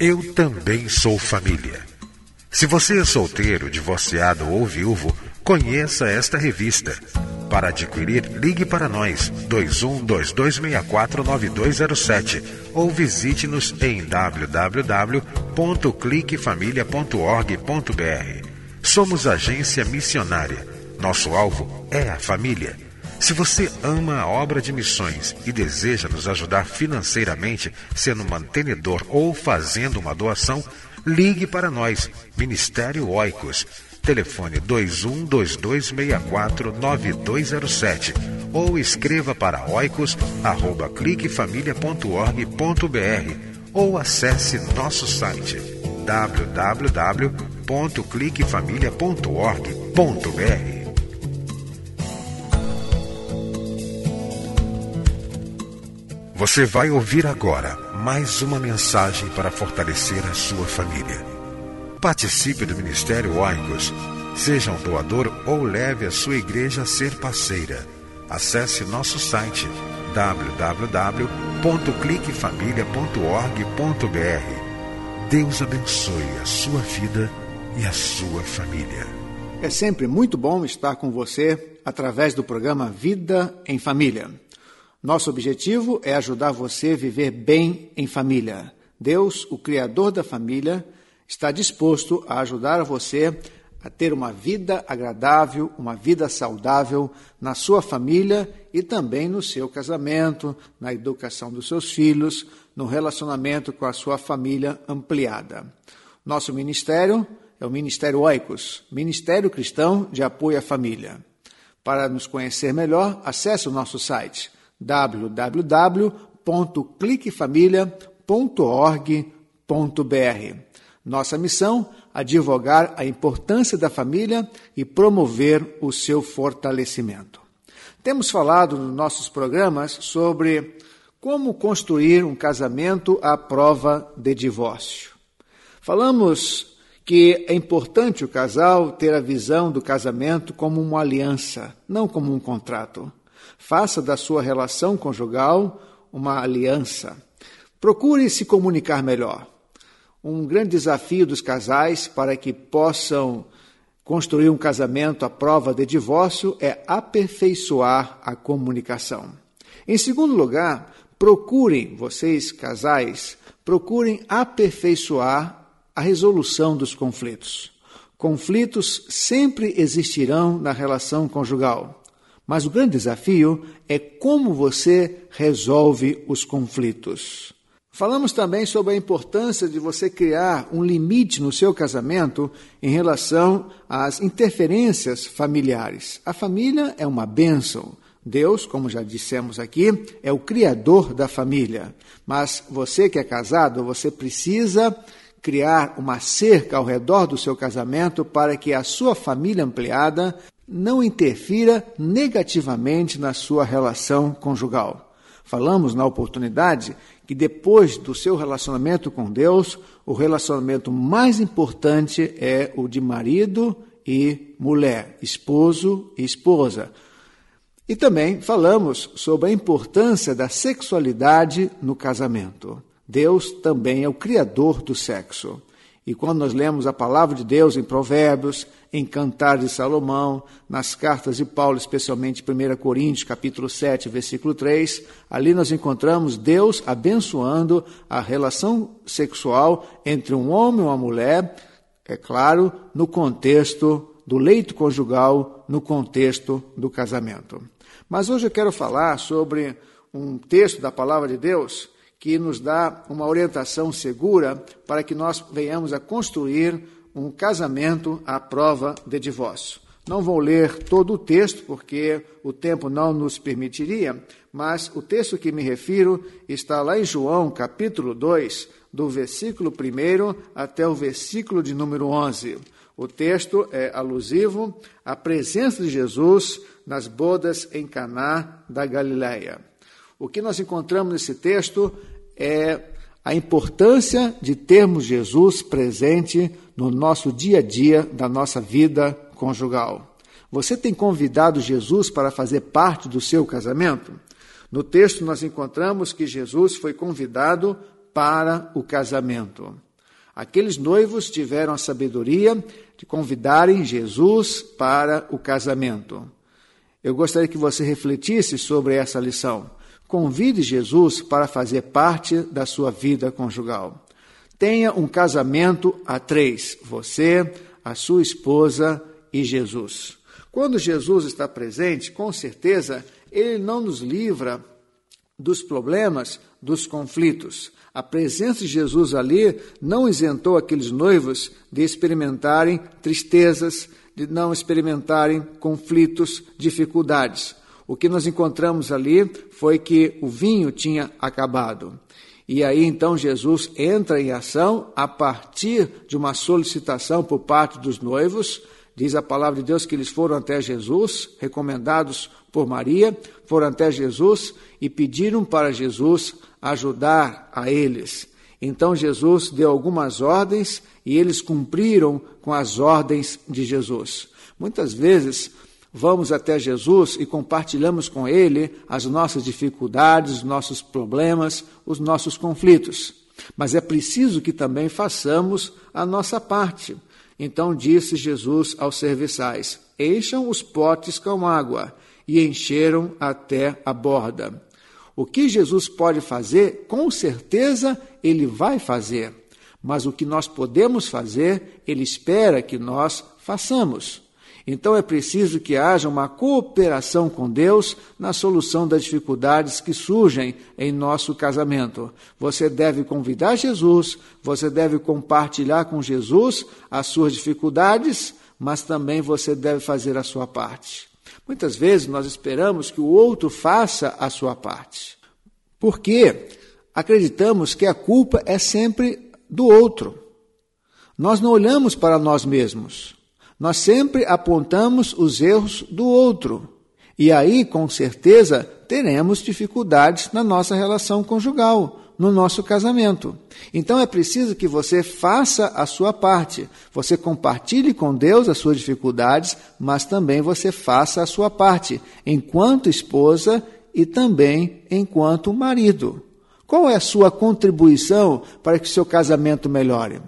Eu também sou família. Se você é solteiro, divorciado ou viúvo, conheça esta revista. Para adquirir, ligue para nós 2122649207 ou visite-nos em www.cliquefamilia.org.br. Somos agência missionária. Nosso alvo é a família. Se você ama a obra de missões e deseja nos ajudar financeiramente, sendo mantenedor ou fazendo uma doação, ligue para nós, Ministério Oicos. Telefone 2122649207 ou escreva para oicos@cliquefamilia.org.br ou acesse nosso site www.cliquefamilia.org.br. Você vai ouvir agora mais uma mensagem para fortalecer a sua família. Participe do Ministério Oicos. Seja um doador ou leve a sua igreja a ser parceira. Acesse nosso site www.cliquefamilia.org.br. Deus abençoe a sua vida e a sua família. É sempre muito bom estar com você através do programa Vida em Família. Nosso objetivo é ajudar você a viver bem em família. Deus, o Criador da família, está disposto a ajudar você a ter uma vida agradável, uma vida saudável na sua família e também no seu casamento, na educação dos seus filhos, no relacionamento com a sua família ampliada. Nosso ministério é o Ministério Oicos, Ministério Cristão de Apoio à Família. Para nos conhecer melhor, acesse o nosso site www.cliquefamilia.org.br. Nossa missão: advogar a importância da família e promover o seu fortalecimento. Temos falado nos nossos programas sobre como construir um casamento à prova de divórcio. Falamos que é importante o casal ter a visão do casamento como uma aliança, não como um contrato. Faça da sua relação conjugal uma aliança. Procure se comunicar melhor. Um grande desafio dos casais para que possam construir um casamento à prova de divórcio é aperfeiçoar a comunicação. Em segundo lugar, procurem, vocês casais, procurem aperfeiçoar a resolução dos conflitos. Conflitos sempre existirão na relação conjugal. Mas o grande desafio é como você resolve os conflitos. Falamos também sobre a importância de você criar um limite no seu casamento em relação às interferências familiares. A família é uma bênção. Deus, como já dissemos aqui, é o criador da família. Mas você que é casado, você precisa criar uma cerca ao redor do seu casamento para que a sua família ampliada não interfira negativamente na sua relação conjugal. Falamos na oportunidade que depois do seu relacionamento com Deus, o relacionamento mais importante é o de marido e mulher, esposo e esposa. E também falamos sobre a importância da sexualidade no casamento. Deus também é o criador do sexo. E quando nós lemos a palavra de Deus em Provérbios, em Cantar de Salomão, nas cartas de Paulo, especialmente 1 Coríntios, capítulo 7, versículo 3, ali nós encontramos Deus abençoando a relação sexual entre um homem e uma mulher, é claro, no contexto do leito conjugal no contexto do casamento. Mas hoje eu quero falar sobre um texto da palavra de Deus que nos dá uma orientação segura para que nós venhamos a construir um casamento à prova de divórcio. Não vou ler todo o texto, porque o tempo não nos permitiria, mas o texto que me refiro está lá em João, capítulo 2, do versículo 1 até o versículo de número 11. O texto é alusivo à presença de Jesus nas bodas em Caná da Galileia. O que nós encontramos nesse texto é a importância de termos Jesus presente no nosso dia a dia da nossa vida conjugal. Você tem convidado Jesus para fazer parte do seu casamento? No texto, nós encontramos que Jesus foi convidado para o casamento. Aqueles noivos tiveram a sabedoria de convidarem Jesus para o casamento. Eu gostaria que você refletisse sobre essa lição. Convide Jesus para fazer parte da sua vida conjugal. Tenha um casamento a três: você, a sua esposa e Jesus. Quando Jesus está presente, com certeza, ele não nos livra dos problemas, dos conflitos. A presença de Jesus ali não isentou aqueles noivos de experimentarem tristezas, de não experimentarem conflitos, dificuldades. O que nós encontramos ali foi que o vinho tinha acabado. E aí então Jesus entra em ação a partir de uma solicitação por parte dos noivos. Diz a palavra de Deus que eles foram até Jesus, recomendados por Maria, foram até Jesus e pediram para Jesus ajudar a eles. Então Jesus deu algumas ordens e eles cumpriram com as ordens de Jesus. Muitas vezes vamos até Jesus e compartilhamos com Ele as nossas dificuldades, os nossos problemas, os nossos conflitos. Mas é preciso que também façamos a nossa parte. Então disse Jesus aos serviçais: Encham os potes com água, e encheram até a borda. O que Jesus pode fazer, com certeza ele vai fazer. Mas o que nós podemos fazer, ele espera que nós façamos. Então é preciso que haja uma cooperação com Deus na solução das dificuldades que surgem em nosso casamento. Você deve convidar Jesus, você deve compartilhar com Jesus as suas dificuldades, mas também você deve fazer a sua parte. Muitas vezes nós esperamos que o outro faça a sua parte, porque acreditamos que a culpa é sempre do outro. Nós não olhamos para nós mesmos. Nós sempre apontamos os erros do outro. E aí, com certeza, teremos dificuldades na nossa relação conjugal, no nosso casamento. Então é preciso que você faça a sua parte. Você compartilhe com Deus as suas dificuldades, mas também você faça a sua parte, enquanto esposa e também enquanto marido. Qual é a sua contribuição para que o seu casamento melhore?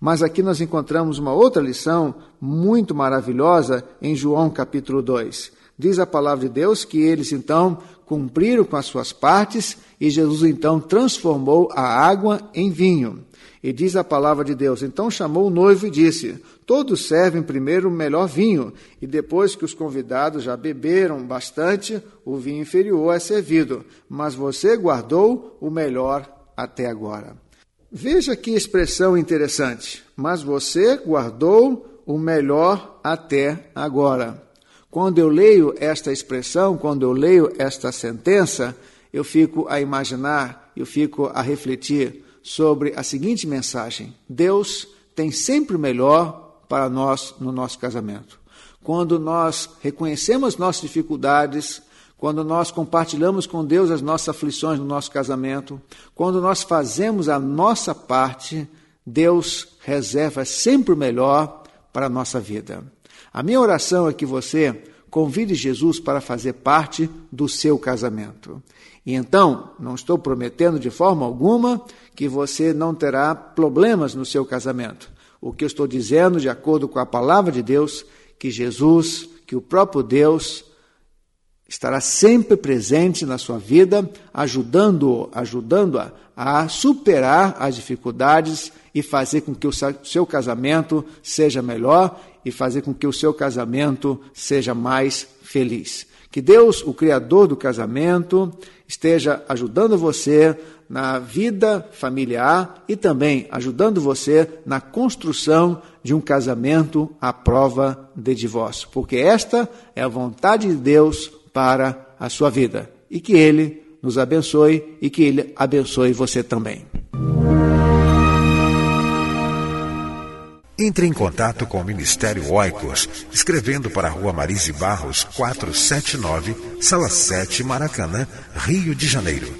Mas aqui nós encontramos uma outra lição muito maravilhosa em João capítulo 2. Diz a palavra de Deus que eles então cumpriram com as suas partes e Jesus então transformou a água em vinho. E diz a palavra de Deus: então chamou o noivo e disse: Todos servem primeiro o melhor vinho, e depois que os convidados já beberam bastante, o vinho inferior é servido, mas você guardou o melhor até agora. Veja que expressão interessante. Mas você guardou o melhor até agora. Quando eu leio esta expressão, quando eu leio esta sentença, eu fico a imaginar, eu fico a refletir sobre a seguinte mensagem: Deus tem sempre o melhor para nós no nosso casamento. Quando nós reconhecemos nossas dificuldades, quando nós compartilhamos com Deus as nossas aflições no nosso casamento, quando nós fazemos a nossa parte, Deus reserva sempre o melhor para a nossa vida. A minha oração é que você convide Jesus para fazer parte do seu casamento. E então, não estou prometendo de forma alguma que você não terá problemas no seu casamento. O que eu estou dizendo, de acordo com a palavra de Deus, que Jesus, que o próprio Deus, estará sempre presente na sua vida, ajudando-o, ajudando-a a superar as dificuldades e fazer com que o seu casamento seja melhor e fazer com que o seu casamento seja mais feliz. Que Deus, o Criador do casamento, esteja ajudando você na vida familiar e também ajudando você na construção de um casamento à prova de divórcio, porque esta é a vontade de Deus para a sua vida. E que Ele nos abençoe e que Ele abençoe você também. Entre em contato com o Ministério Oicos, escrevendo para a Rua Marise Barros, 479, Sala 7, Maracanã, Rio de Janeiro.